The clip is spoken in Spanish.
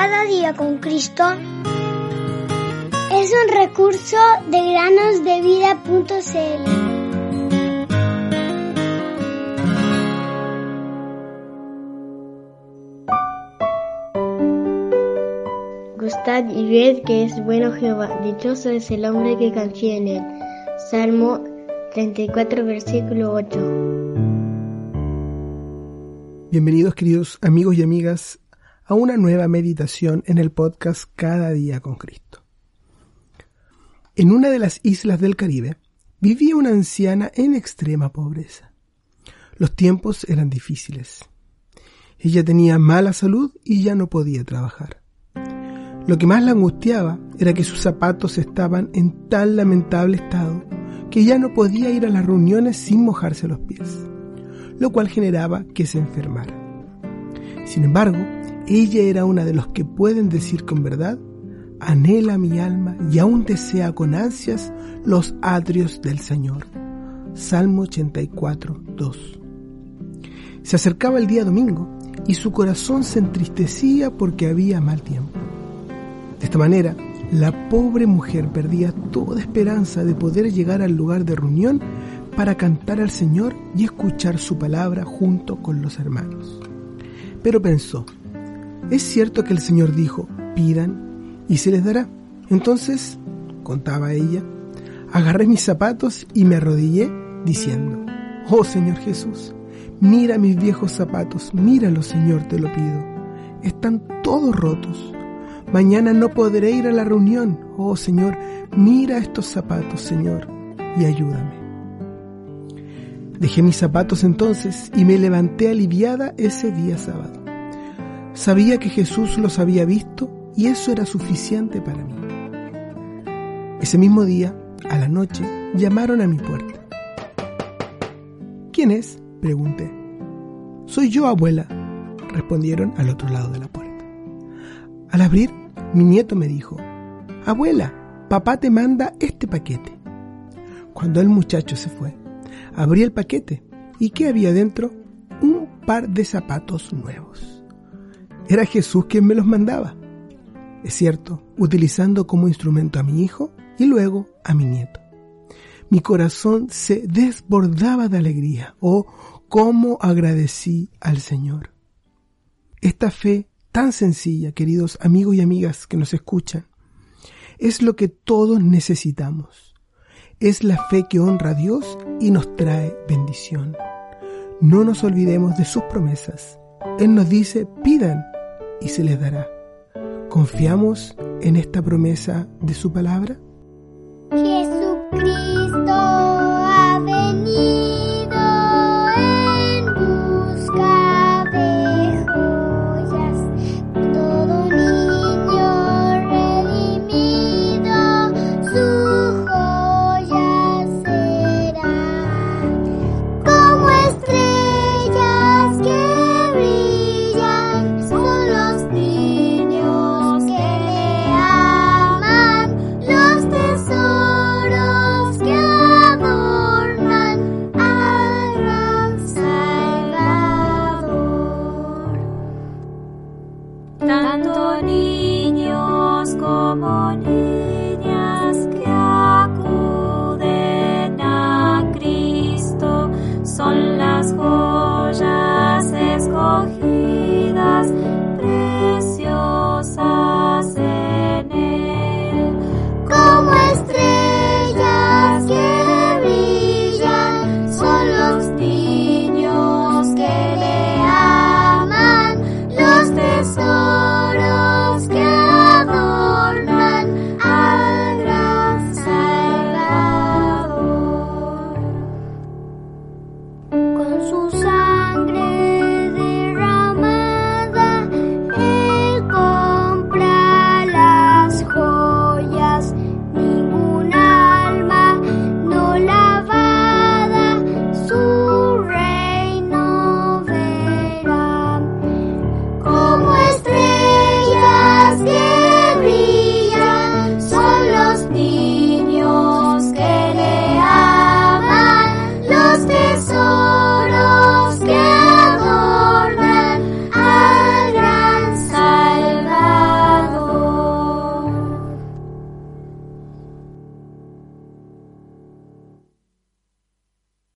Cada día con Cristo es un recurso de granosdevida.cl. Gustad y ved que es bueno Jehová, dichoso es el hombre que confía en él. Salmo 34, versículo 8. Bienvenidos queridos amigos y amigas a una nueva meditación en el podcast Cada día con Cristo. En una de las islas del Caribe vivía una anciana en extrema pobreza. Los tiempos eran difíciles. Ella tenía mala salud y ya no podía trabajar. Lo que más la angustiaba era que sus zapatos estaban en tan lamentable estado que ya no podía ir a las reuniones sin mojarse los pies, lo cual generaba que se enfermara. Sin embargo, ella era una de los que pueden decir con verdad, anhela mi alma y aún desea con ansias los atrios del Señor. Salmo 84, 2. Se acercaba el día domingo y su corazón se entristecía porque había mal tiempo. De esta manera, la pobre mujer perdía toda esperanza de poder llegar al lugar de reunión para cantar al Señor y escuchar su palabra junto con los hermanos. Pero pensó, es cierto que el Señor dijo, pidan y se les dará. Entonces, contaba ella, agarré mis zapatos y me arrodillé diciendo, oh Señor Jesús, mira mis viejos zapatos, míralo Señor, te lo pido. Están todos rotos Mañana no podré ir a la reunión. Oh Señor, mira estos zapatos, Señor, y ayúdame. Dejé mis zapatos entonces y me levanté aliviada ese día sábado. Sabía que Jesús los había visto y eso era suficiente para mí. Ese mismo día, a la noche, llamaron a mi puerta. ¿Quién es? pregunté. Soy yo, abuela, respondieron al otro lado de la puerta. Al abrir, mi nieto me dijo, Abuela, papá te manda este paquete. Cuando el muchacho se fue, abrí el paquete y ¿qué había dentro? Un par de zapatos nuevos. Era Jesús quien me los mandaba. Es cierto, utilizando como instrumento a mi hijo y luego a mi nieto. Mi corazón se desbordaba de alegría. Oh, cómo agradecí al Señor. Esta fe tan sencilla, queridos amigos y amigas que nos escuchan, es lo que todos necesitamos. Es la fe que honra a Dios y nos trae bendición. No nos olvidemos de sus promesas. Él nos dice, pidan y se les dará. ¿Confiamos en esta promesa de su palabra?